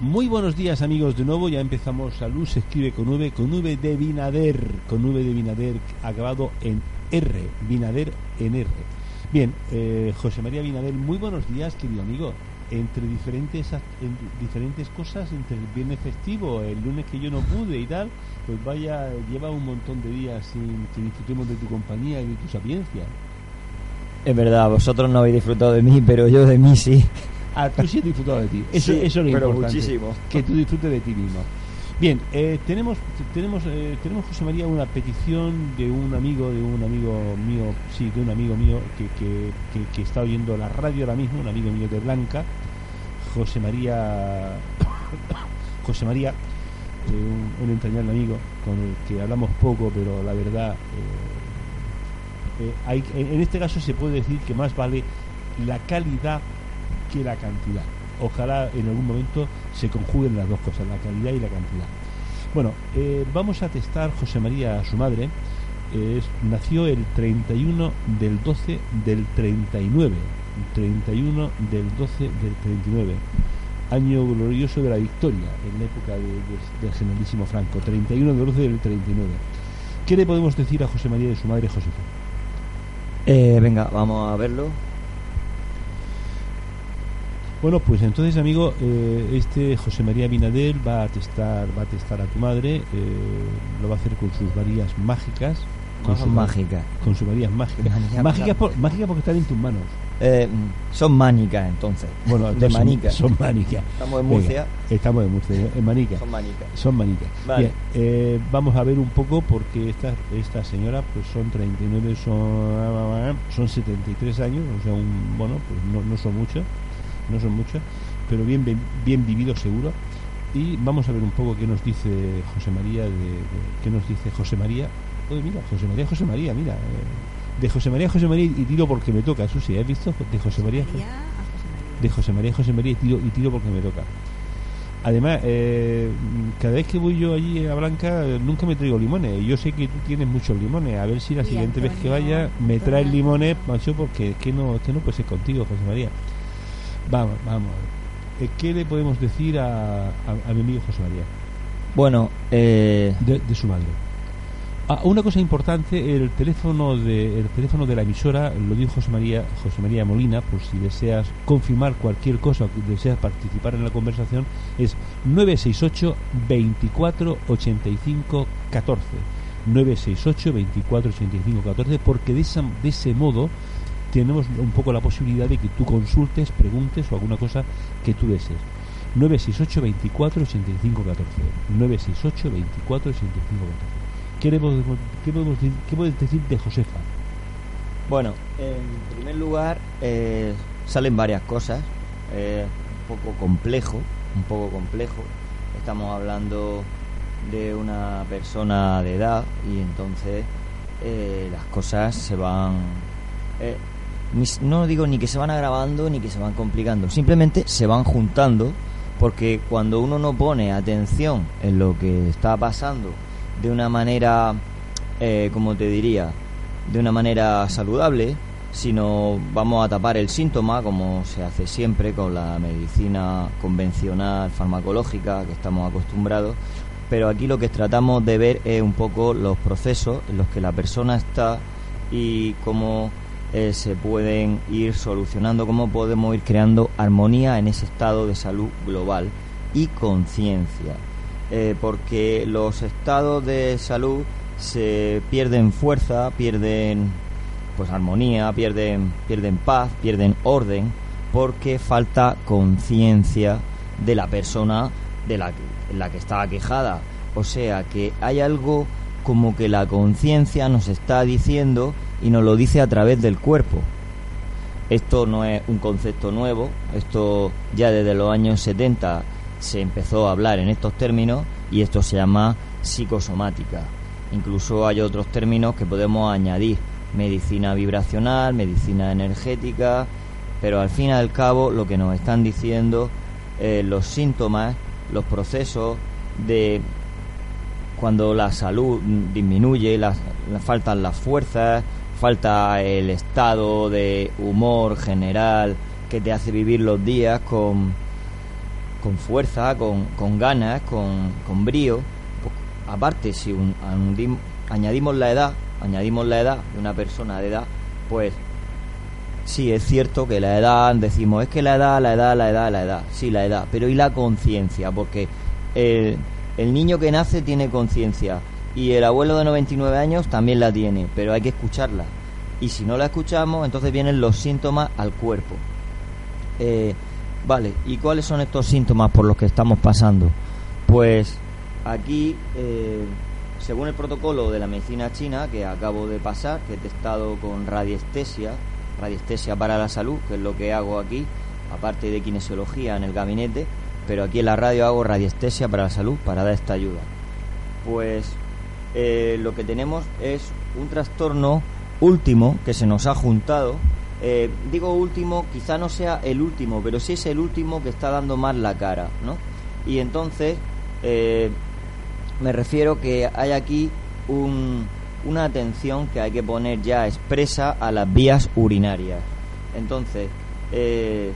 muy buenos días amigos de nuevo, ya empezamos a luz, se escribe con V, con V de Binader, con V de Binader acabado en R, Binader en R. Bien, eh, José María Binader, muy buenos días querido amigo. Entre diferentes, diferentes cosas, entre el viernes festivo, el lunes que yo no pude y tal, pues vaya, lleva un montón de días sin que disfrutemos de tu compañía y de tu sapiencia. Es verdad, vosotros no habéis disfrutado de mí, pero yo de mí sí. Ah, tú sí has disfrutado de ti. Eso, eso es lo pero importante. Muchísimo. Que tú disfrutes de ti mismo. Bien, eh, tenemos tenemos eh, tenemos José María una petición de un amigo de un amigo mío, sí, de un amigo mío que, que, que, está oyendo la radio ahora mismo, un amigo mío de Blanca, José María José María, eh, un, entrañable amigo con el que hablamos poco, pero la verdad hay, en este caso se puede decir que más vale la calidad que la cantidad. Ojalá en algún momento se conjuguen las dos cosas, la calidad y la cantidad. Bueno, eh, vamos a testar José María, su madre. nació el 31 del 12 del 39. 31 del 12 del 39. Año glorioso de la victoria en la época del generalísimo Franco. 31 del 12 del 39. ¿Qué le podemos decir a José María de su madre Josefa? Eh, venga, vamos a verlo. Bueno, pues entonces, amigo, eh, este José María Binadel va a testar, va a testar a tu madre, eh, lo va a hacer con sus varillas mágicas. Con sus mágicas. Con sus varillas mágicas. Mágicas, mágicas porque están en tus manos. Eh, son mánicas, entonces. Bueno, de manicas. Son, manicas. Estamos en Murcia. estamos en Murcia, en manicas. Son manicas. Son manicas. Bien, vamos a ver un poco porque esta, esta señora, pues son 39, son, son 73 años, o sea, un, bueno, pues no, no son muchos no son muchos, pero bien, bien, vivido seguro. Y vamos a ver un poco qué nos dice José María, de, qué nos dice José María. Oye, mira, José María, José María, mira. Eh, de José María, José María y tiro porque me toca, Susi, ¿has visto? De José María, de José María, José María y tiro, y tiro porque me toca. Además, eh, cada vez que voy yo allí a Blanca, nunca me traigo limones. Yo sé que tú tienes muchos limones. A ver si la siguiente vez que vaya me traes limones, macho, porque es que no, es que no puede ser contigo, José María. Vamos, vamos. Eh, ¿Qué le podemos decir a, a, mi amigo José María? Bueno, eh... de, su madre. Ah, una cosa importante, el teléfono de el teléfono de la emisora lo dio José María José María Molina, por si deseas confirmar cualquier cosa o deseas participar en la conversación, es 968 24 85 14. 968 24 85 14 porque de, esa, de ese modo tenemos un poco la posibilidad de que tú consultes, preguntes o alguna cosa que tú desees. 968 24 85 14 968 24 85 14 ¿Qué, qué, podemos, ¿Qué puedes decir de Josefa? Bueno, en primer lugar, eh, salen varias cosas. Eh, un poco complejo, un poco complejo. Estamos hablando de una persona de edad y entonces eh, las cosas se van no digo ni que se van agravando ni que se van complicando, simplemente se van juntando porque cuando uno no pone atención en lo que está pasando de una manera, eh, como te diría, de una manera saludable, sino vamos a tapar el síntoma como se hace siempre con la medicina convencional farmacológica que estamos acostumbrados, pero aquí lo que tratamos de ver es un poco los procesos en los que la persona está y cómo eh, se pueden ir solucionando, cómo podemos ir creando armonía en ese estado de salud global y conciencia. Eh, porque los estados de salud se pierden fuerza, pierden pues armonía, pierden, pierden paz, pierden orden, porque falta conciencia de la persona de la, la que está quejada. O sea que hay algo como que la conciencia nos está diciendo y nos lo dice a través del cuerpo. Esto no es un concepto nuevo, esto ya desde los años 70 se empezó a hablar en estos términos y esto se llama psicosomática. Incluso hay otros términos que podemos añadir, medicina vibracional, medicina energética, pero al fin y al cabo lo que nos están diciendo los síntomas, los procesos de cuando la salud disminuye, las, faltan las fuerzas, falta el estado de humor general que te hace vivir los días con, con fuerza, con, con ganas, con, con brío. Pues, aparte, si añadimos la edad, añadimos la edad de una persona de edad, pues sí, es cierto que la edad, decimos, es que la edad, la edad, la edad, la edad, sí, la edad, pero ¿y la conciencia? Porque el, el niño que nace tiene conciencia y el abuelo de 99 años también la tiene, pero hay que escucharla. Y si no la escuchamos, entonces vienen los síntomas al cuerpo. Eh, Vale, ¿y cuáles son estos síntomas por los que estamos pasando? Pues aquí, eh, según el protocolo de la medicina china que acabo de pasar, que he testado con radiestesia, radiestesia para la salud, que es lo que hago aquí, aparte de kinesiología en el gabinete, pero aquí en la radio hago radiestesia para la salud para dar esta ayuda. Pues eh, lo que tenemos es un trastorno último que se nos ha juntado eh, digo último, quizá no sea el último, pero sí es el último que está dando más la cara, ¿no? Y entonces eh, me refiero que hay aquí una atención que hay que poner ya expresa a las vías urinarias. Entonces, eh,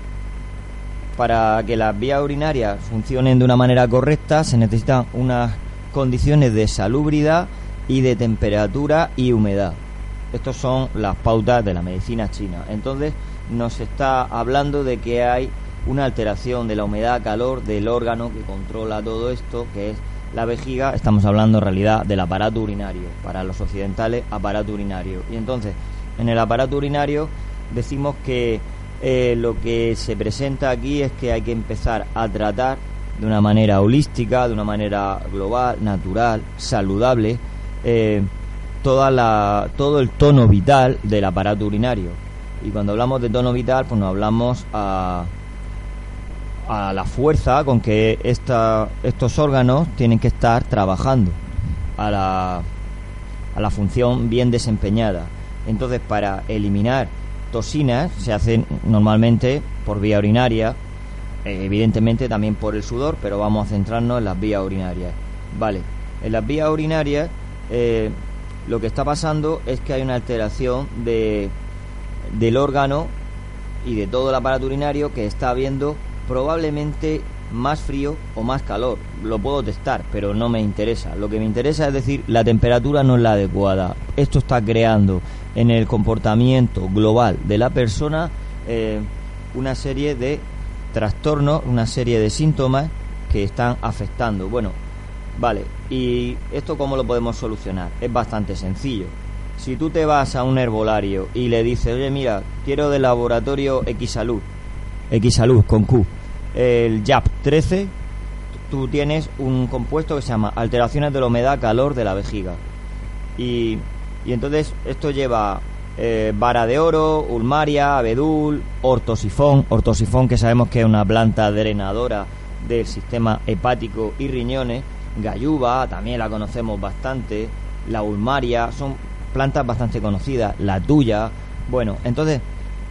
para que las vías urinarias funcionen de una manera correcta se necesitan unas condiciones de salubridad y de temperatura y humedad. Estas son las pautas de la medicina china. Entonces nos está hablando de que hay una alteración de la humedad, calor del órgano que controla todo esto, que es la vejiga. Estamos hablando en realidad del aparato urinario. Para los occidentales, aparato urinario. Y entonces, en el aparato urinario decimos que eh, lo que se presenta aquí es que hay que empezar a tratar de una manera holística, de una manera global, natural, saludable, eh, toda la, todo el tono vital del aparato urinario. Y cuando hablamos de tono vital, pues nos hablamos a, a la fuerza con que esta, estos órganos tienen que estar trabajando, a la, a la función bien desempeñada. Entonces, para eliminar toxinas se hacen normalmente por vía urinaria, evidentemente también por el sudor, pero vamos a centrarnos en las vías urinarias. Vale, en las vías urinarias eh, lo que está pasando es que hay una alteración de, del órgano y de todo el aparato urinario que está habiendo probablemente más frío o más calor. Lo puedo testar, pero no me interesa. Lo que me interesa es decir, la temperatura no es la adecuada. Esto está creando en el comportamiento global de la persona eh, una serie de trastornos, una serie de síntomas que están afectando. Bueno, Vale, ¿y esto cómo lo podemos solucionar? Es bastante sencillo. Si tú te vas a un herbolario y le dices, oye, mira, quiero del laboratorio X Salud, X Salud con Q, el JAP 13, tú tienes un compuesto que se llama alteraciones de la humedad, calor de la vejiga. Y, y entonces esto lleva eh, vara de oro, ulmaria, abedul, ortosifón, ortosifón que sabemos que es una planta drenadora del sistema hepático y riñones Gayuba, también la conocemos bastante, la ulmaria, son plantas bastante conocidas, la tuya. Bueno, entonces,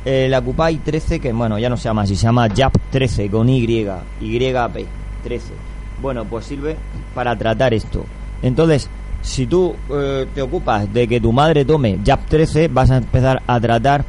eh, la Cupai 13, que bueno, ya no se llama así, se llama JAP 13 con Y, YP 13. Bueno, pues sirve para tratar esto. Entonces, si tú eh, te ocupas de que tu madre tome JAP 13, vas a empezar a tratar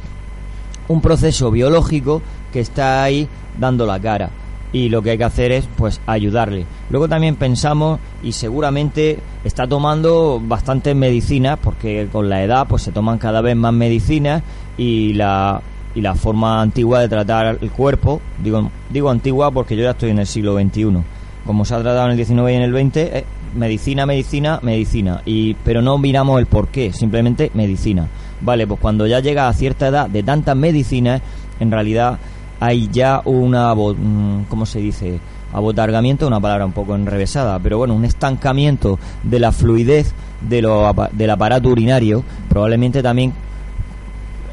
un proceso biológico que está ahí dando la cara y lo que hay que hacer es pues ayudarle. Luego también pensamos y seguramente está tomando bastantes medicinas porque con la edad pues se toman cada vez más medicinas y la y la forma antigua de tratar el cuerpo, digo digo antigua porque yo ya estoy en el siglo XXI. Como se ha tratado en el XIX y en el XX, medicina, medicina, medicina. Y, pero no miramos el por qué, simplemente medicina. Vale, pues cuando ya llega a cierta edad de tantas medicinas, en realidad hay ya una, mm, ¿cómo se dice? Abotargamiento, una palabra un poco enrevesada, pero bueno, un estancamiento de la fluidez de lo, del aparato urinario, probablemente también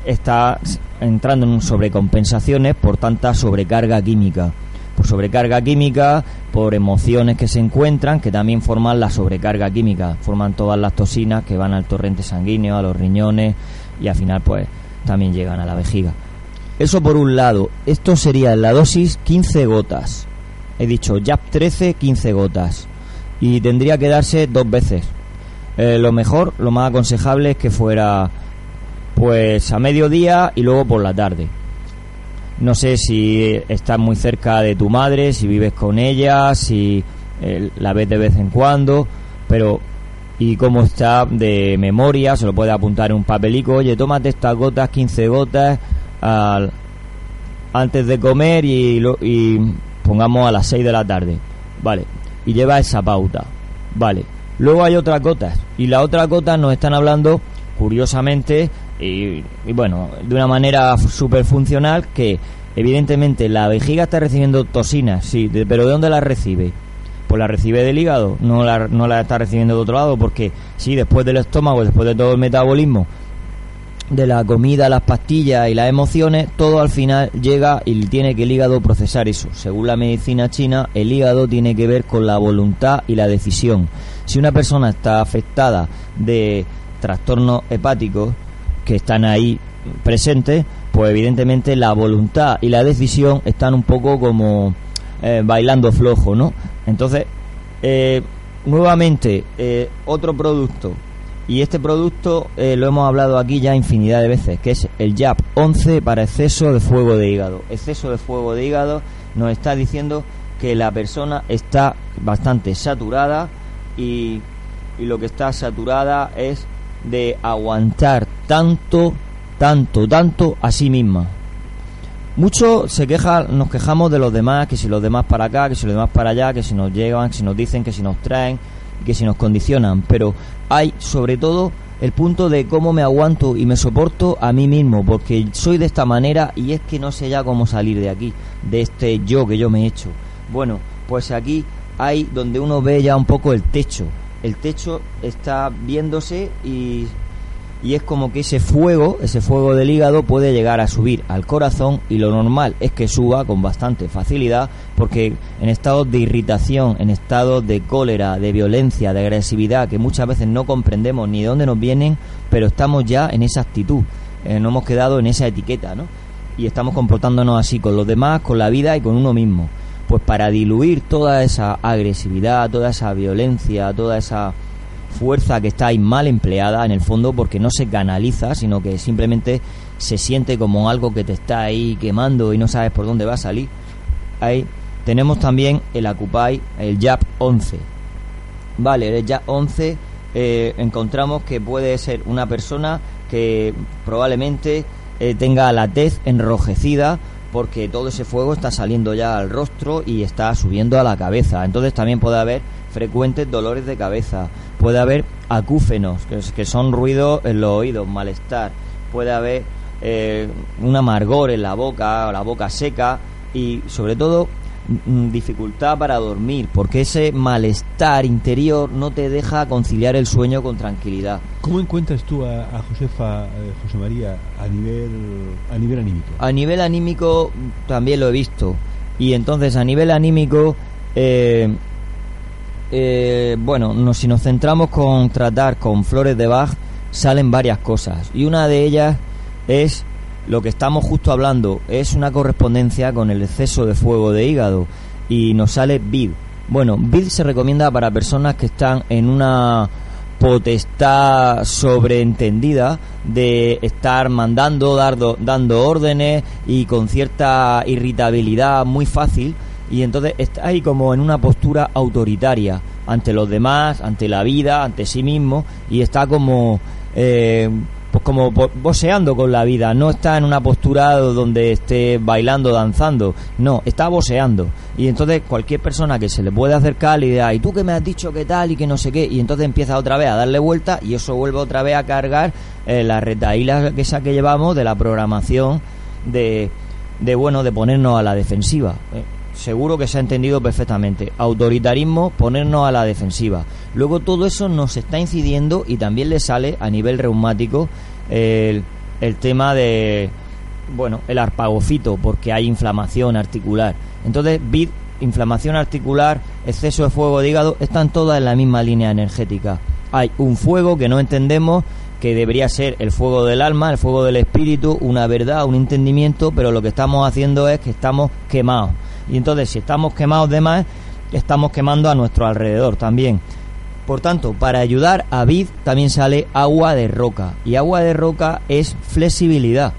está entrando en sobrecompensaciones por tanta sobrecarga química. Por sobrecarga química, por emociones que se encuentran, que también forman la sobrecarga química, forman todas las toxinas que van al torrente sanguíneo, a los riñones y al final pues también llegan a la vejiga. Eso por un lado, esto sería la dosis 15 gotas. He dicho JAP 13, 15 gotas. Y tendría que darse dos veces. Eh, lo mejor, lo más aconsejable es que fuera pues a mediodía y luego por la tarde. No sé si estás muy cerca de tu madre, si vives con ella, si eh, la ves de vez en cuando, pero y cómo está de memoria, se lo puede apuntar en un papelico, oye, tómate estas gotas, 15 gotas al, antes de comer y, y pongamos a las 6 de la tarde, vale, y lleva esa pauta, vale. Luego hay otras gotas, y las otras gotas nos están hablando, curiosamente, y, bueno, de una manera súper funcional que evidentemente la vejiga está recibiendo toxinas, sí, pero ¿de dónde las recibe? Pues la recibe del hígado, no la, no la está recibiendo de otro lado, porque sí, después del estómago, después de todo el metabolismo, de la comida, las pastillas y las emociones, todo al final llega y tiene que el hígado procesar eso. Según la medicina china, el hígado tiene que ver con la voluntad y la decisión. Si una persona está afectada de trastornos hepáticos, que están ahí presentes, pues evidentemente la voluntad y la decisión están un poco como eh, bailando flojo, ¿no? Entonces, eh, nuevamente, eh, otro producto, y este producto lo hemos hablado aquí ya infinidad de veces, que es el JAP 11 para exceso de fuego de hígado. Exceso de fuego de hígado nos está diciendo que la persona está bastante saturada y, y lo que está saturada es de aguantar tanto, tanto, tanto a sí misma. Muchos se quejan, nos quejamos de los demás, que si los demás para acá, que si los demás para allá, que si nos llevan, que si nos dicen, que si nos traen, que si nos condicionan, pero hay sobre todo el punto de cómo me aguanto y me soporto a mí mismo, porque soy de esta manera y es que no sé ya cómo salir de aquí, de este yo que yo me he hecho. Bueno, pues aquí hay donde uno ve ya un poco el techo, el techo está viéndose y, y es como que ese fuego, ese fuego del hígado puede llegar a subir al corazón y lo normal es que suba con bastante facilidad porque en estados de irritación, en estados de cólera, de violencia, de agresividad que muchas veces no comprendemos ni de dónde nos vienen, pero estamos ya en esa actitud, eh, no hemos quedado en esa etiqueta, ¿no? Y estamos comportándonos así con los demás, con la vida y con uno mismo pues para diluir toda esa agresividad, toda esa violencia, toda esa fuerza que está ahí mal empleada en el fondo porque no se canaliza, sino que simplemente se siente como algo que te está ahí quemando y no sabes por dónde va a salir. Ahí tenemos también el Acupay, el JAP 11. Vale, el JAP 11 eh, encontramos que puede ser una persona que probablemente eh, tenga la tez enrojecida porque todo ese fuego está saliendo ya al rostro y está subiendo a la cabeza. Entonces también puede haber frecuentes dolores de cabeza, puede haber acúfenos, que, son ruidos en los oídos, malestar, puede haber eh, un amargor en la boca, la boca seca y sobre todo dificultad para dormir, porque ese malestar interior no te deja conciliar el sueño con tranquilidad. ¿Cómo encuentras tú a, Josefa, eh, José María, a nivel, a nivel anímico? A nivel anímico también lo he visto. Y entonces a nivel anímico, eh, eh, bueno, si nos centramos con tratar con flores de Bach, salen varias cosas. Y una de ellas es lo que estamos justo hablando es una correspondencia con el exceso de fuego de hígado y nos sale BID. Bueno, BID se recomienda para personas que están en una potestad sobreentendida de estar mandando, dando órdenes y con cierta irritabilidad muy fácil y entonces está ahí como en una postura autoritaria ante los demás, ante la vida, ante sí mismo y está como eh, pues como boseando con la vida, no está en una postura donde esté bailando, danzando, no, está boseando. Y entonces cualquier persona que se le puede acercar le dirá, ¿y tú que me has dicho qué tal y que no sé qué? Y entonces empieza otra vez a darle vuelta y eso vuelve otra vez a cargar eh, la retaíla que esa que llevamos de la programación de, de bueno, de ponernos a la defensiva. Eh, seguro que se ha entendido perfectamente. Autoritarismo, ponernos a la defensiva. Luego todo eso nos está incidiendo y también le sale a nivel reumático el, tema de, bueno, el arpagocito, porque hay inflamación articular. Entonces, vid, inflamación articular, exceso de fuego de hígado, están todas en la misma línea energética. Hay un fuego que no entendemos, que debería ser el fuego del alma, el fuego del espíritu, una verdad, un entendimiento, pero lo que estamos haciendo es que estamos quemados. Y entonces, si estamos quemados de más, estamos quemando a nuestro alrededor también. Por tanto, para ayudar a Vid también sale agua de roca. Y agua de roca es flexibilidad.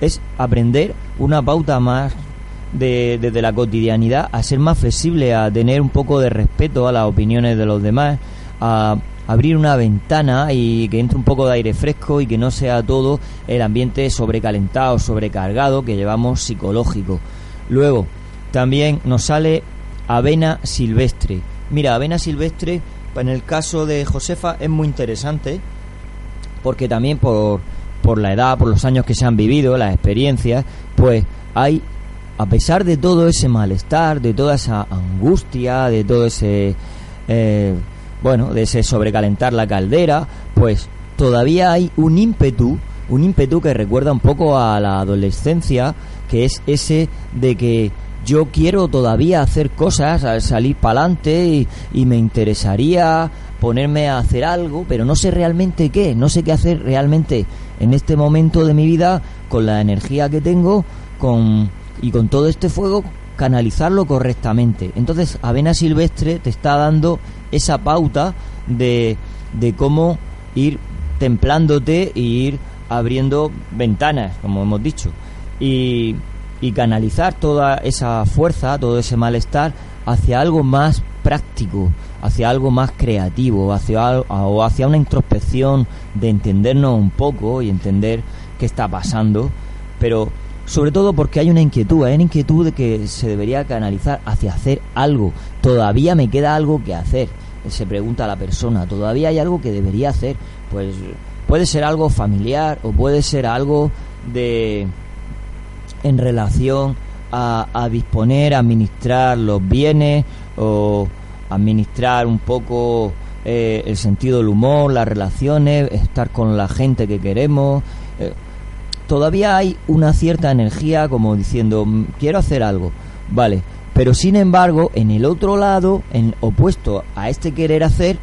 Es aprender una pauta más de, desde la cotidianidad a ser más flexible, a tener un poco de respeto a las opiniones de los demás, a abrir una ventana y que entre un poco de aire fresco y que no sea todo el ambiente sobrecalentado, sobrecargado que llevamos psicológico. Luego, también nos sale avena silvestre. Mira, avena silvestre en el caso de Josefa es muy interesante porque también por, por la edad, por los años que se han vivido, las experiencias, pues hay, a pesar de todo ese malestar, de toda esa angustia, de todo ese, eh, bueno, de ese sobrecalentar la caldera, pues todavía hay un ímpetu, un ímpetu que recuerda un poco a la adolescencia, que es ese de que yo quiero todavía hacer cosas, salir para adelante y, me interesaría ponerme a hacer algo, pero no sé realmente qué, no sé qué hacer realmente en este momento de mi vida con la energía que tengo con, y con todo este fuego, canalizarlo correctamente. Entonces, Avena Silvestre te está dando esa pauta de, de cómo ir templándote e ir abriendo ventanas, como hemos dicho. Y y canalizar toda esa fuerza, todo ese malestar hacia algo más práctico, hacia algo más creativo, hacia, o hacia una introspección de entendernos un poco y entender qué está pasando, pero sobre todo porque hay una inquietud, hay una inquietud de que se debería canalizar hacia hacer algo. Todavía me queda algo que hacer, se pregunta la persona, todavía hay algo que debería hacer, pues puede ser algo familiar o puede ser algo de en relación a, disponer, administrar los bienes o administrar un poco eh, el sentido del humor, las relaciones, estar con la gente que queremos. Eh, todavía hay una cierta energía como diciendo, mm, quiero hacer algo, vale, pero sin embargo, en el otro lado, en opuesto a este querer hacer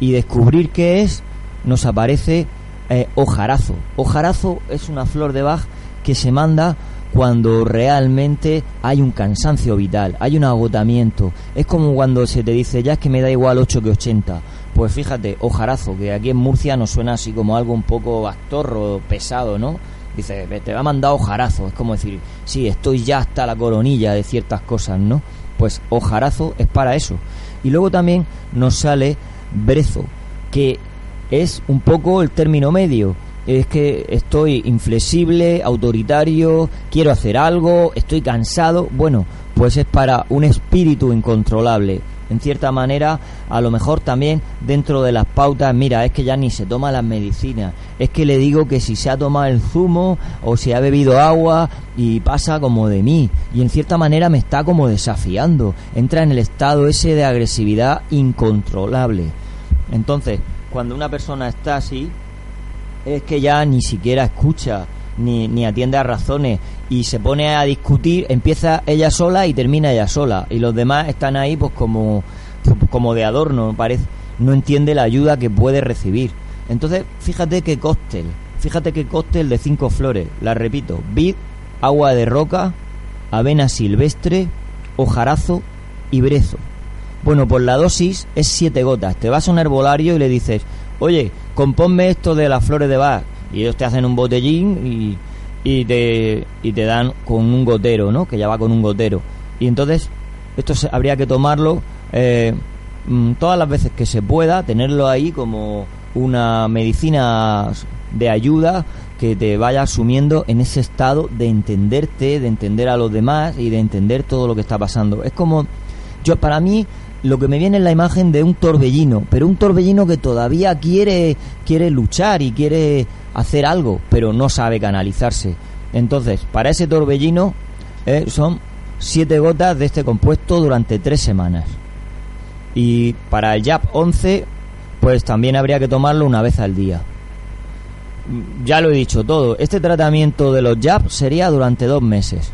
y descubrir qué es, nos aparece eh, ojarazo. Ojarazo es una flor de Bach que se manda cuando realmente hay un cansancio vital, hay un agotamiento. Es como cuando se te dice, ya es que me da igual 8 que 80. Pues fíjate, ojarazo, que aquí en Murcia nos suena así como algo un poco bastorro, pesado, ¿no? Dice, te va a mandar ojarazo. Es como decir, sí, estoy ya hasta la coronilla de ciertas cosas, ¿no? Pues ojarazo es para eso. Y luego también nos sale brezo, que es un poco el término medio es que estoy inflexible, autoritario, quiero hacer algo, estoy cansado. Bueno, pues es para un espíritu incontrolable. En cierta manera, a lo mejor también dentro de las pautas, mira, es que ya ni se toma las medicinas, es que le digo que si se ha tomado el zumo o si ha bebido agua y pasa como de mí, y en cierta manera me está como desafiando, entra en el estado ese de agresividad incontrolable. Entonces, cuando una persona está así, es que ya ni siquiera escucha ni, ni atiende a razones y se pone a discutir, empieza ella sola y termina ella sola y los demás están ahí pues como, como de adorno, parece, no entiende la ayuda que puede recibir. Entonces, fíjate qué cóctel, fíjate qué cóctel de cinco flores, la repito, vid, agua de roca, avena silvestre, hojarazo y brezo. Bueno, pues la dosis es siete gotas. Te vas a un herbolario y le dices, oye, componme esto de las flores de Bach. Y ellos te hacen un botellín y, te, y te dan con un gotero, ¿no? Que ya va con un gotero. Y entonces, esto habría que tomarlo eh, mm, todas las veces que se pueda, tenerlo ahí como una medicina de ayuda que te vaya asumiendo en ese estado de entenderte, de entender a los demás y de entender todo lo que está pasando. Es como yo para mí lo que me viene es la imagen de un torbellino, pero un torbellino que todavía quiere, quiere luchar y quiere hacer algo, pero no sabe canalizarse. Entonces, para ese torbellino eh, son siete gotas de este compuesto durante tres semanas. Y para el YAP 11, pues también habría que tomarlo una vez al día. mm, ya lo he dicho todo. Este tratamiento de los jabs sería durante dos meses.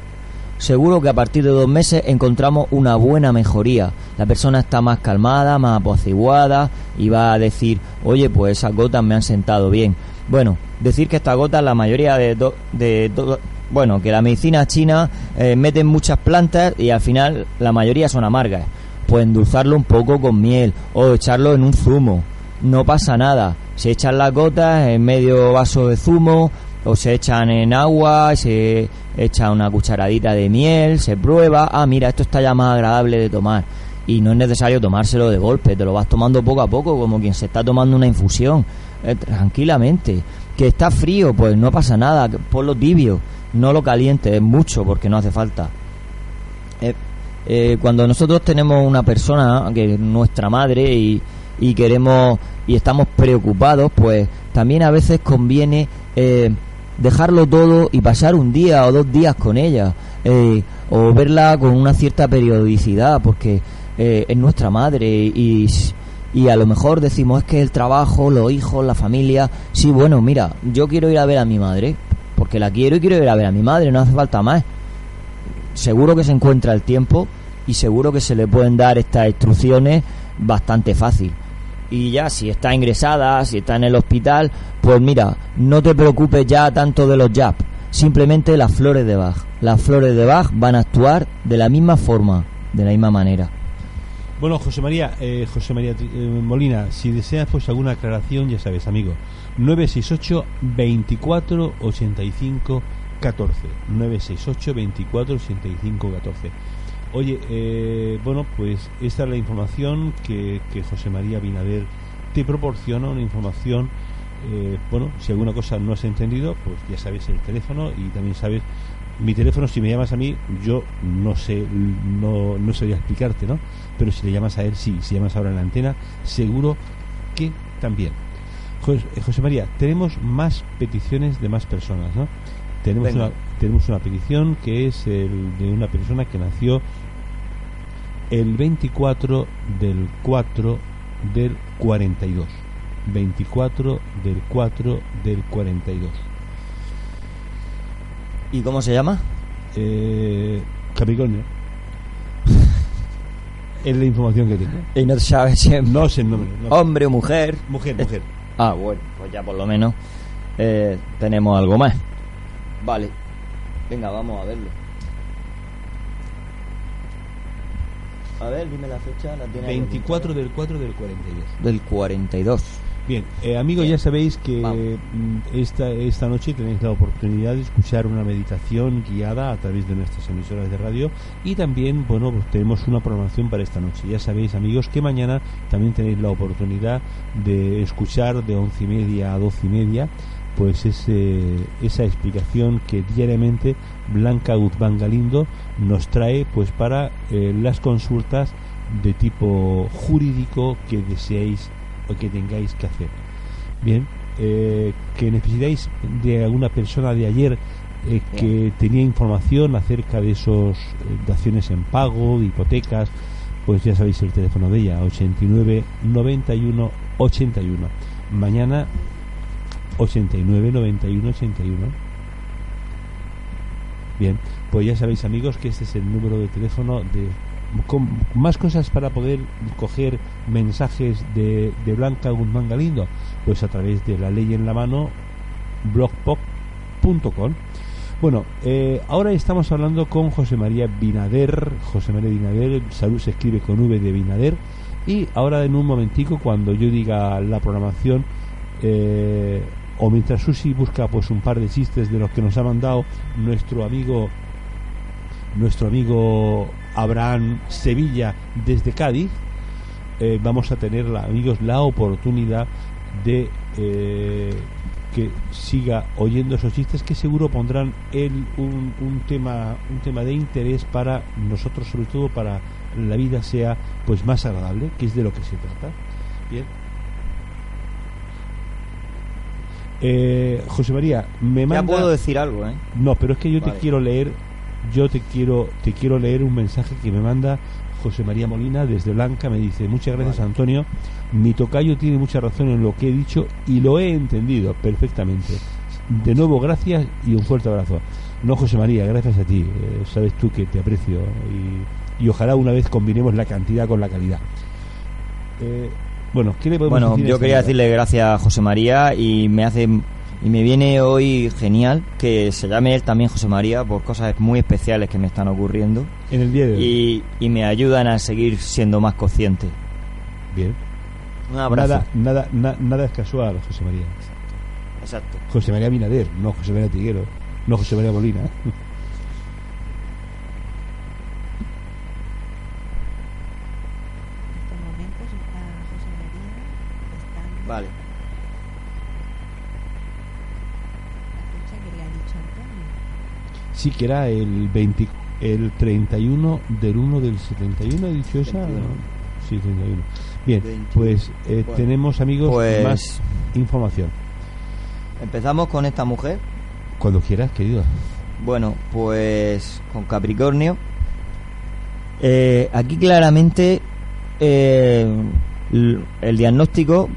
Seguro que a partir de dos meses encontramos una buena mejoría. La persona está más calmada, más apaciguada y va a decir, oye, pues esas gotas me han sentado bien. Bueno, decir que estas gotas, la mayoría de, bueno, que la medicina china eh, mete muchas plantas y al final la mayoría son amargas. Pues endulzarlo un poco con miel o echarlo en un zumo. No pasa nada. Se echan las gotas en medio vaso de zumo o se echan en agua, se echa una cucharadita de miel, se prueba, ah, mira, esto está ya más agradable de tomar. Y no es necesario tomárselo de golpe, te lo vas tomando poco a poco, como quien se está tomando una infusión, eh, tranquilamente. Que está frío, pues no pasa nada, ponlo tibio no lo caliente es mucho porque no hace falta. Eh, eh, cuando nosotros tenemos una persona que es nuestra madre y, y, queremos y estamos preocupados, pues también a veces conviene eh, dejarlo todo y pasar un día o dos días con ella o verla con una cierta periodicidad porque es nuestra madre y, y a lo mejor decimos es que el trabajo, los hijos, la familia, sí, bueno, mira, yo quiero ir a ver a mi madre, porque la quiero y quiero ir a ver a mi madre, no hace falta más. Seguro que se encuentra el tiempo y seguro que se le pueden dar estas instrucciones bastante fácil. Y ya si está ingresada, si está en el hospital, pues mira, no te preocupes ya tanto de los jabs, simplemente las flores de Bach. Las flores de Bach van a actuar de la misma forma, de la misma manera. Bueno, José María, eh, José María eh, Molina, si deseas pues alguna aclaración, ya sabes, amigo, 968 24 85 14. 968 24 85 14. Oye, eh, bueno, pues esta es la información que, que, José María Binader te proporciona, una información, eh, bueno, si alguna cosa no has entendido, pues ya sabes el teléfono y también sabes mi teléfono, si me llamas a mí, yo no sé, no, no sabría explicarte, ¿no? Pero si le llamas a él, sí, si llamas ahora en la antena, seguro que también. Eh, José María, tenemos más peticiones de más personas, ¿no? Tenemos una, tenemos una petición que es el de una persona que nació el 24 del 4 del 42. 24 del 4 del 42. ¿Y cómo se llama? Eh, Capricornio. es la información que tengo. Y no sabes si No sé el nombre. Hombre o mujer. Mujer, mujer. Ah, bueno, pues ya por lo menos eh, tenemos algo más. Vale. Venga, vamos a verlo. A ver, dime la fecha. La 24 del 4 del 42. Del 42. Bien, eh, amigos, ya sabéis que mm, esta, esta noche tenéis la oportunidad de escuchar una meditación guiada a través de nuestras emisoras de radio y también, bueno, pues tenemos una programación para esta noche. Ya sabéis, amigos, que mañana también tenéis la oportunidad de escuchar de once y media a doce y media pues ese, esa explicación que diariamente Blanca Guzmán Galindo nos trae pues para eh, las consultas de tipo jurídico que deseáis que tengáis que hacer. Bien, eh, que necesitáis de alguna persona de ayer eh, que tenía información acerca de esos de acciones en pago, de hipotecas, pues ya sabéis el teléfono de ella, 89 91 81. Mañana 89 91 81. Bien, pues ya sabéis amigos que este es el número de teléfono de más cosas para poder coger mensajes de, de Blanca Guzmán Galindo, pues a través de la ley en la mano blogpop.com. Bueno, eh, ahora estamos hablando con José María Binader. José María Binader, salud se escribe con V de Binader. Y ahora en un momentico, cuando yo diga la programación, eh, o mientras Susi busca pues un par de chistes de los que nos ha mandado nuestro amigo nuestro amigo Abraham Sevilla desde Cádiz, eh, vamos a tener, amigos, la oportunidad de eh, que siga oyendo esos chistes que seguro pondrán él un, un, tema un tema de interés para nosotros sobre todo para la vida sea pues más agradable que es de lo que se trata. Bien eh, José María me manda ya puedo decir algo ¿eh? no pero es que yo te quiero leer yo te quiero te quiero leer un mensaje que me manda José María Molina desde Blanca me dice, muchas gracias Antonio, mi tocayo tiene mucha razón en lo que he dicho y lo he entendido perfectamente. De nuevo, gracias y un fuerte abrazo. No, José María, gracias a ti. Eh, sabes tú que te aprecio y, y, ojalá una vez combinemos la cantidad con la calidad. Eh, bueno, ¿qué le podemos bueno, yo quería decirle gracias a José María y me hace y me viene hoy genial que se llame él también José María por cosas muy especiales que me están ocurriendo. En el día de hoy. Y, y me ayudan a seguir siendo más consciente. Bien. Un abrazo. Nada, nada, nada es casual, José María. Exacto. José María Binader, no José María Tiguero, no José María Molina. Vale. Sí, que era el 20, el 31 del 1 del 71, ¿ha dicho esa? Sí, 31. Bien, pues eh, tenemos amigos pues más información. Empezamos con esta mujer. Cuando quieras, querido. Bueno, pues con Capricornio. Eh, aquí claramente eh, el diagnóstico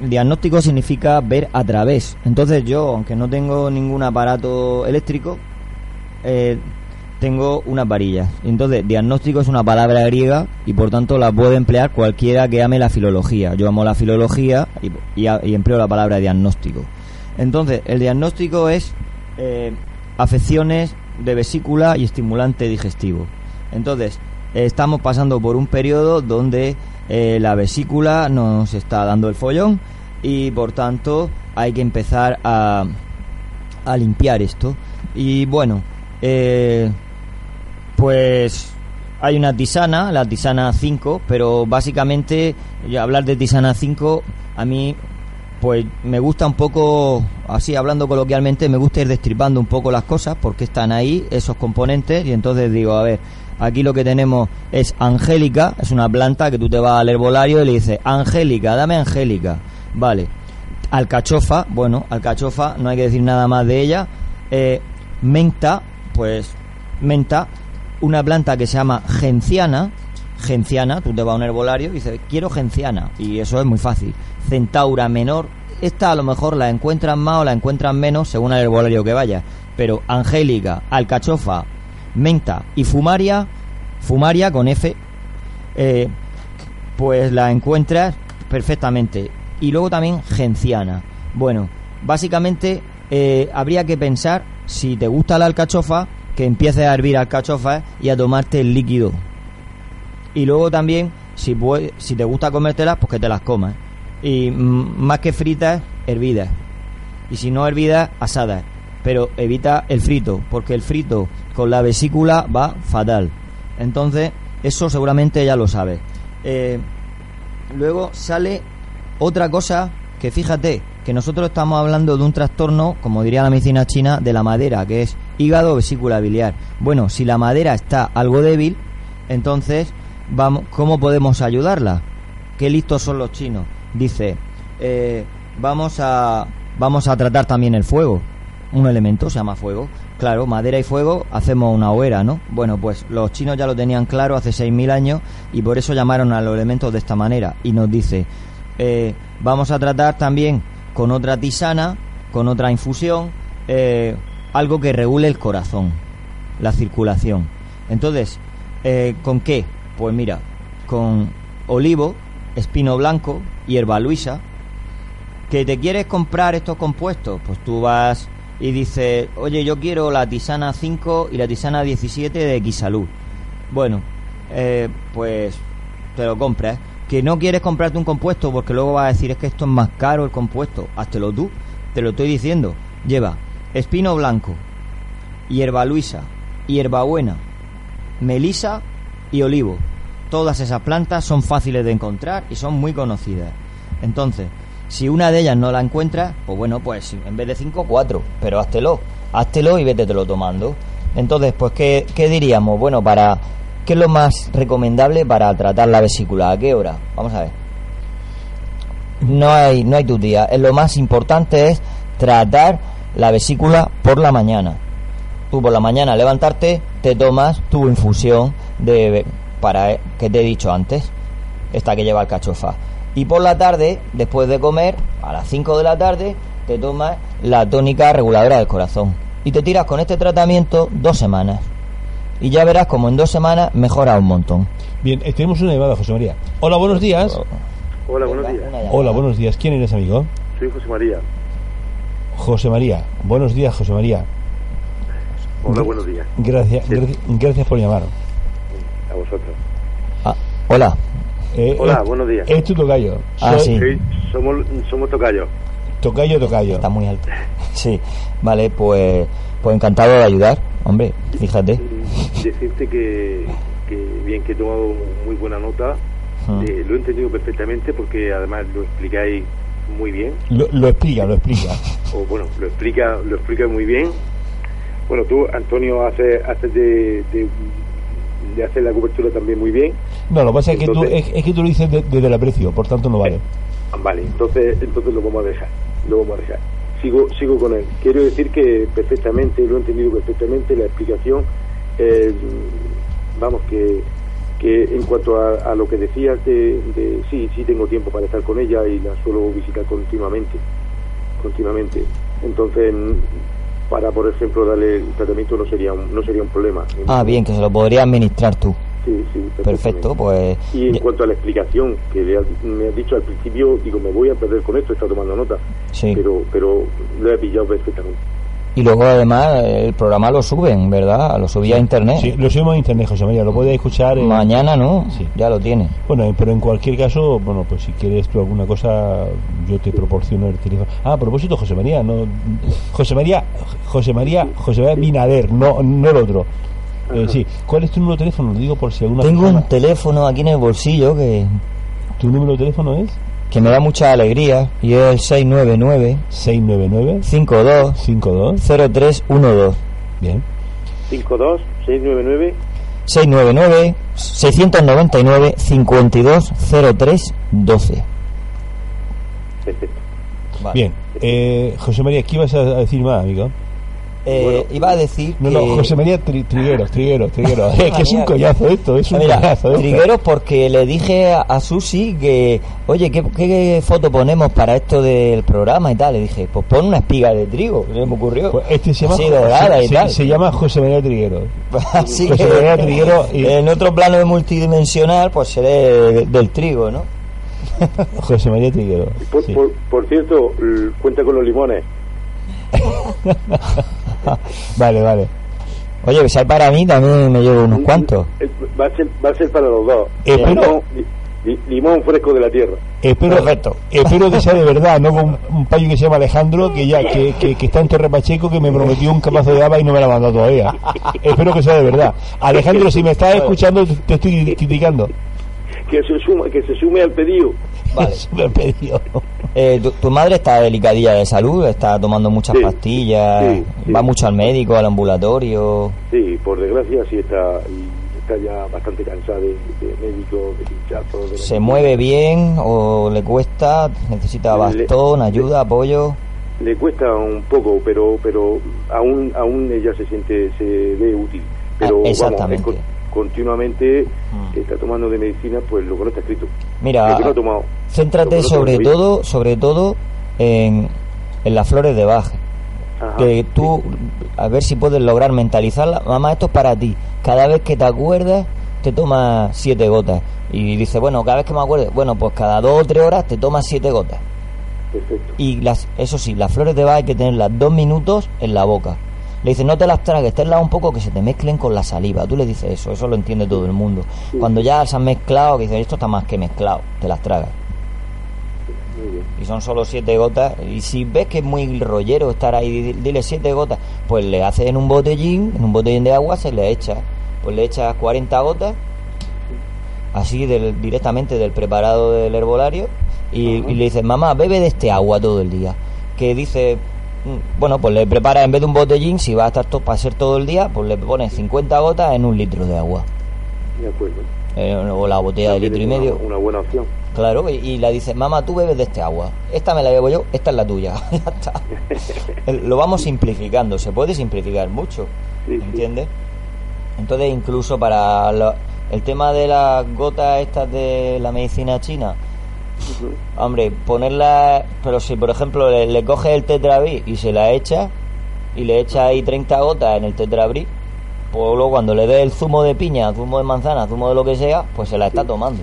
diagnóstico significa ver a través. Entonces yo, aunque no tengo ningún aparato eléctrico, eh, tengo unas varillas. Entonces, diagnóstico es una palabra griega y por tanto la puede emplear cualquiera que ame la filología. Yo amo la filología y, empleo la palabra diagnóstico. Entonces, el diagnóstico es eh, afecciones de vesícula y estimulante digestivo. Entonces, estamos pasando por un periodo donde eh, la vesícula nos está dando el follón y por tanto hay que empezar a, a limpiar esto. Y bueno, eh, pues hay una tisana, la tisana 5, pero básicamente hablar de tisana 5 a mí pues me gusta un poco, así hablando coloquialmente, me gusta ir destripando un poco las cosas porque están ahí esos componentes y entonces digo, a ver, Aquí lo que tenemos es Angélica, es una planta que tú te vas al herbolario y le dices, Angélica, dame Angélica. Vale. Alcachofa, bueno, alcachofa, no hay que decir nada más de ella. Eh, menta, pues menta, una planta que se llama genciana. Genciana, tú te vas a un herbolario y dices, quiero genciana. Y eso es muy fácil. Centaura menor, esta a lo mejor la encuentran más o la encuentran menos según el herbolario que vaya. Pero Angélica, alcachofa, menta y fumaria, fumaria con F, eh, pues la encuentras perfectamente. Y luego también genciana. Bueno, básicamente eh, habría que pensar, si te gusta la alcachofa, que empieces a hervir alcachofa y a tomarte el líquido. Y luego también, si, si te gusta comértelas, pues que te las comas. Y más que fritas, hervidas. Y si no hervidas, asadas. Pero evita el frito, porque el frito con la vesícula va fatal. Entonces, eso seguramente ya lo sabe. Eh, luego sale otra cosa que fíjate, que nosotros estamos hablando de un trastorno, como diría la medicina china, de la madera, que es hígado vesícula biliar. Bueno, si la madera está algo débil, entonces, vamos, ¿cómo podemos ayudarla? Qué listos son los chinos. Dice, eh, vamos a vamos a tratar también el fuego. Un elemento se llama fuego. Claro, madera y fuego, hacemos una hoguera, ¿no? Bueno, pues los chinos ya lo tenían claro hace 6.000 años y por eso llamaron a los elementos de esta manera. Y nos dice, eh, vamos a tratar también con otra tisana, con otra infusión, eh, algo que regule el corazón, la circulación. Entonces, eh, ¿con qué? Pues mira, con olivo, espino blanco, hierba luisa. ¿Que te quieres comprar estos compuestos? Pues tú vas y dice, oye, yo quiero la tisana 5 y la tisana 17 de X-Salud. Bueno, eh, pues te lo compras. Que no quieres comprarte un compuesto porque luego vas a decir es que esto es más caro el compuesto. Háztelo tú, te lo estoy diciendo. Lleva espino blanco, hierba luisa, hierbabuena, melisa y olivo. Todas esas plantas son fáciles de encontrar y son muy conocidas. Entonces, si una de ellas no la encuentras, pues bueno, pues en vez de cinco, cuatro. Pero háztelo, háztelo y lo tomando. Entonces, pues, ¿qué, ¿qué, diríamos? Bueno, para ¿qué es lo más recomendable para tratar la vesícula? ¿A qué hora? Vamos a ver. No hay, no hay tu día. Lo más importante es tratar la vesícula por la mañana. Tú por la mañana levantarte, te tomas tu infusión de para eh, que te he dicho antes, esta que lleva el cachofa. Y por la tarde, después de comer, a las 5 de la tarde, te tomas la tónica reguladora del corazón. Y te tiras con este tratamiento dos semanas. Y ya verás como en dos semanas mejora un montón. Bien, tenemos una llamada, José María. Hola, buenos días. Hola, buenos días. Hola, buenos días. ¿Quién eres, amigo? Soy José María. José María. Buenos días, José María. Hola, buenos días. Gracias, Sí. gracias, gracias por llamar. A vosotros. Ah, hola. Eh, Hola, buenos días. Es tu tocayo. Ah, sí. Sí, somos, somos tocayos. Tocayo, tocayo. Está muy alto. Sí, vale, pues, pues encantado de ayudar. Hombre, fíjate. Mm, Decirte que, que bien que he tomado muy buena nota. Mm. Eh, lo he entendido perfectamente porque además lo explicáis muy bien. Lo, lo explica, lo explica. O bueno, lo explica, lo explica muy bien. Bueno, tú, Antonio, haces haces de, de, de hacer la cobertura también muy bien. No, lo que pasa es que, tú, es, es que tú lo dices de- desde el aprecio, por tanto no vale. Ah, Vale, entonces, entonces lo vamos a dejar, lo vamos a dejar. Sigo, sigo con él. Quiero decir que perfectamente, lo he entendido perfectamente, la explicación, eh, vamos, que, que en cuanto a, a lo que decías de, de, sí, sí tengo tiempo para estar con ella y la suelo visitar continuamente, continuamente. Entonces, para, por ejemplo, darle el tratamiento no sería un, no sería un problema. Ah, bien, que se lo podría administrar tú. Sí, sí, Perfecto, pues... Y en ya- cuanto a la explicación que le has- me has dicho al principio, digo, me voy a perder con esto, estado tomando nota, Sí. pero pero lo he pillado perfectamente. Y luego además el programa lo suben, ¿verdad? Lo subí a internet. Sí, lo subimos a internet, José María, lo podéis escuchar. en- Mañana no, Sí. ya lo tiene. Bueno, pero en cualquier caso, bueno, pues si quieres tú alguna cosa, yo te proporciono el teléfono. Ah, a propósito, José María, no, José María, José María, José María Binader, no, no el otro. Eh, sí, ¿cuál es tu número de teléfono? Lo digo por si alguna Tengo persona- un teléfono aquí en el bolsillo que, ¿Tu número de teléfono es? Que me da mucha alegría y es el 699 699 52 52 0312. Bien. 52 699 699 699 52 03 12. perfecto. Vale. Bien. Eh, José María, ¿qué ibas a decir más, amigo? Eh, Bueno. iba a decir No, que... no, José María Tri- Trigueros, Trigueros, Trigueros. Es que es un collazo esto, es un Mira, collazo esto. trigueros porque le dije a, a Susi que, oye, ¿qué, ¿qué foto ponemos para esto del programa y tal? Le dije, pues pon una espiga de trigo, se me ocurrió. Pues este se llama, Así se, y se- tal. se llama José María Trigueros. Así José que María Triguero y- en otro plano multidimensional, pues seré del trigo, ¿no? José María Trigueros. Por, sí. por, por cierto, cuenta con los limones. Vale, vale. Oye, que hay para mí también me llevo unos cuantos. Eh, Va a ser, va a ser para los dos. Espero- Limón, li- limón fresco de la tierra. Espero, Perfecto. espero que sea de verdad, no con un, un payo que se llama Alejandro, que ya que, que, que está en Torre Pacheco, que me prometió un capazo de haba y no me la ha mandado todavía. Espero que sea de verdad. Alejandro, si me estás escuchando, te estoy criticando. Que se suma, que se sume al pedido. Vale. He pedido. Eh, tu, tu madre está delicadilla de salud, está tomando muchas Sí, pastillas, sí, sí. va mucho al médico, al ambulatorio. Sí, por desgracia sí está, está ya bastante cansada de, de médicos, de pinchazos. de ¿Se mueve bien o le cuesta? ¿Necesita Le- bastón, ayuda, apoyo? Le cuesta un poco, pero pero aún aún ella se siente, se ve útil. Pero Ah, exactamente. vamos, continuamente Mm. está tomando de medicina pues lo que no está escrito. Mira, que no ha tomado. Céntrate no sobre todo, sobre todo en, en las flores de baje. Ajá. Que tú, a ver si puedes lograr mentalizarla. Mamá, esto es para ti. Cada vez que te acuerdas, te tomas siete gotas. Y dice, bueno, cada vez que me acuerdes, bueno, pues cada dos o tres horas te tomas siete gotas. Perfecto. Y las, eso sí, las flores de Bach hay que tenerlas dos minutos en la boca. Le dice, no te las tragues, tenlas un poco que se te mezclen con la saliva. Tú le dices eso, eso lo entiende todo el mundo. Cuando ya se han mezclado, que dices, esto está más que mezclado, te las tragas. Y son solo siete gotas. Y si ves que es muy rollero estar ahí, di- dile siete gotas, pues le haces en un botellín, en un botellín de agua, se le echa. Pues le echas 40 gotas, así del, directamente del preparado del herbolario, y, y le dices, mamá, bebe de este agua todo el día. Que dice, bueno, pues le preparas en vez de un botellín, si va a estar to- para ser todo el día, pues le pones 50 gotas en un litro de agua. De acuerdo. Eh, o la botella de litro y una- medio. Una buena opción. Claro, y, y le dices, mamá, tú bebes de este agua. Esta me la bebo yo, esta es la tuya. ya está. Lo vamos simplificando, se puede simplificar mucho. Sí, sí. ¿Entiendes? Entonces, incluso para El tema de las gotas estas de la medicina china, hombre, ponerla, pero si por ejemplo le, le coge el tetrabric y se la echa y le echa ahí 30 gotas en el tetrabric, pues luego cuando le dé el zumo de piña, zumo de manzana, zumo de lo que sea, pues se la está tomando.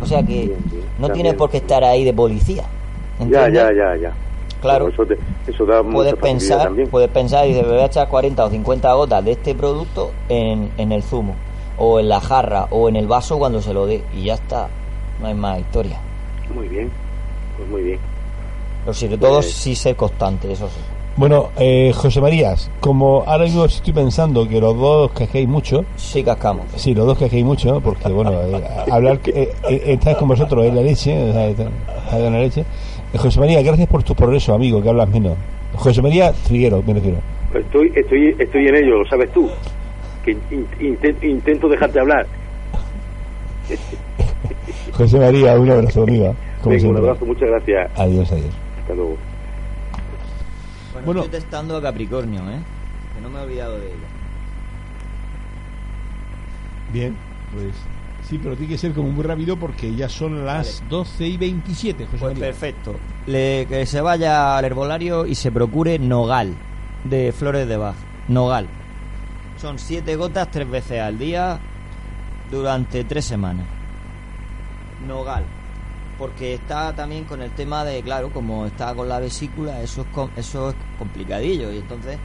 O sea que Bien, bien, no también. tienes por qué estar ahí de policía. Ya, ¿entiendes? ya, ya, ya. Claro. Eso, te- eso da puedes pensar, también. puedes pensar y dices, voy a echar 40 o 50 gotas de este producto en, en el zumo, o en la jarra, o en el vaso cuando se lo dé, y ya está, no hay más historia. Muy bien, pues muy bien. Pero sobre todo Pues- sí ser constante, eso sí. Bueno, eh, José Marías, como ahora mismo estoy pensando que los dos quejéis mucho, Sí cascamos. sí, los dos quejéis mucho, porque bueno, eh, hablar, eh, eh, estáis con vosotros es la leche, o sea, está- está en la leche. Eh, José María, gracias por tu progreso, amigo, que hablas menos. José María Triguero, me refiero. Estoy, estoy, estoy en ello, lo sabes tú. Que in- inten- intento dejarte hablar. José María, un abrazo, Venga, un abrazo, muchas gracias. Adiós, adiós. Hasta luego. Bueno, Bueno. estoy testando a Capricornio, ¿eh? Que no me he olvidado de ella. Bien, pues sí, pero tiene que ser como muy rápido porque ya son las Vale. 12 y 27, José Pues María. perfecto. Le- que se vaya al herbolario y se procure nogal de flores de Bach. Nogal. Son siete gotas tres veces al día durante tres semanas. Nogal. Porque está también con el tema de, claro, como está con la vesícula, eso es, com- eso es complicadillo. Y entonces,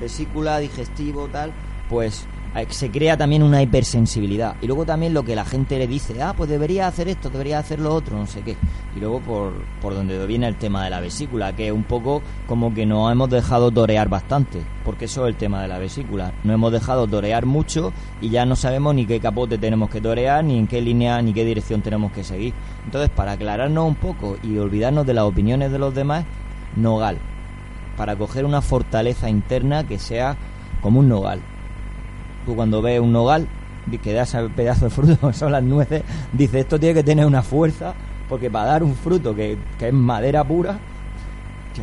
vesícula, digestivo, tal, pues se crea también una hipersensibilidad. Y luego también lo que la gente le dice, ah, pues debería hacer esto, debería hacer lo otro, no sé qué. Y luego por, por donde viene el tema de la vesícula, que es un poco como que nos hemos dejado torear bastante, porque eso es el tema de la vesícula. Nos hemos dejado torear mucho y ya no sabemos ni qué capote tenemos que torear, ni en qué línea, ni qué dirección tenemos que seguir. Entonces, para aclararnos un poco y olvidarnos de las opiniones de los demás, nogal. Para coger una fortaleza interna que sea como un nogal. Cuando ves un nogal que da ese pedazo de fruto, que son las nueces, dices esto tiene que tener una fuerza, porque para dar un fruto que, que es madera pura,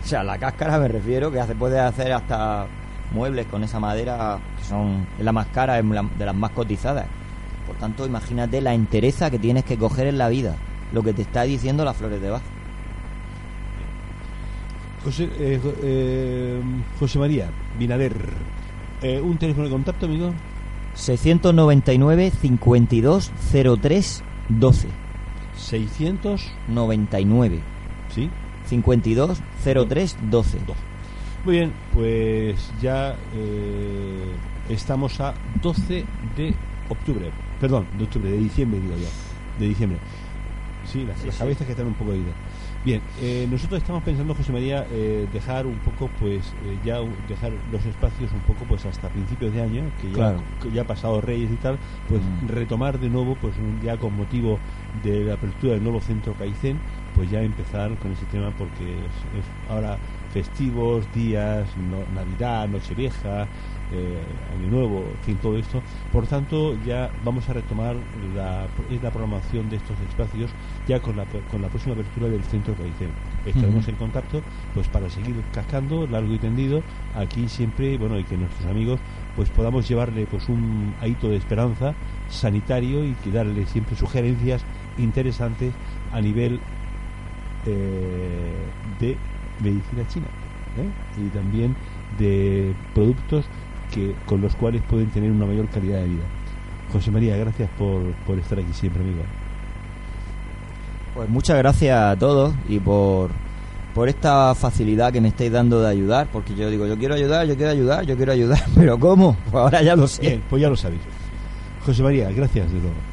o sea, la cáscara me refiero, que hace, puedes hacer hasta muebles con esa madera, que son la más cara, es de las más cotizadas. Por tanto, imagínate la entereza que tienes que coger en la vida, lo que te está diciendo las flores de Bach. José, eh, eh, José María Binader, eh, un teléfono de contacto, amigo. 699 52 03 12 600, 99 sí. 52 03 12 Muy bien, pues ya eh, estamos a 12 de octubre. Perdón, de octubre, de diciembre, digo yo. De diciembre. Sí, las, Sí, las sí. cabezas que están un poco idas. Bien, eh, nosotros estamos pensando, José María, eh, dejar un poco, pues, eh, ya dejar los espacios un poco, pues, hasta principios de año, que ya, Claro. que ya ha pasado Reyes y tal, pues, Mm. retomar de nuevo, pues, un- ya con motivo de la apertura del nuevo centro Caicén, pues ya empezar con ese tema porque es, es ahora festivos, días, no- Navidad, Nochevieja, eh, Año Nuevo, en fin, todo esto. Por tanto, ya vamos a retomar la, la programación de estos espacios ya con la, con la próxima apertura del centro Caicén. Estaremos en contacto pues para seguir cascando largo y tendido aquí siempre, bueno, y que nuestros amigos pues podamos llevarle pues un ahito de esperanza sanitario y que darle siempre sugerencias interesantes a nivel eh, de medicina china ¿eh? y también de productos que con los cuales pueden tener una mayor calidad de vida. José María, gracias por, por estar aquí siempre, amigo. Pues muchas gracias a todos y por, por esta facilidad que me estáis dando de ayudar, porque yo digo, yo quiero ayudar, yo quiero ayudar, yo quiero ayudar, pero ¿cómo? Pues ahora ya lo sé. Bien, pues ya lo sabéis. José María, gracias de nuevo.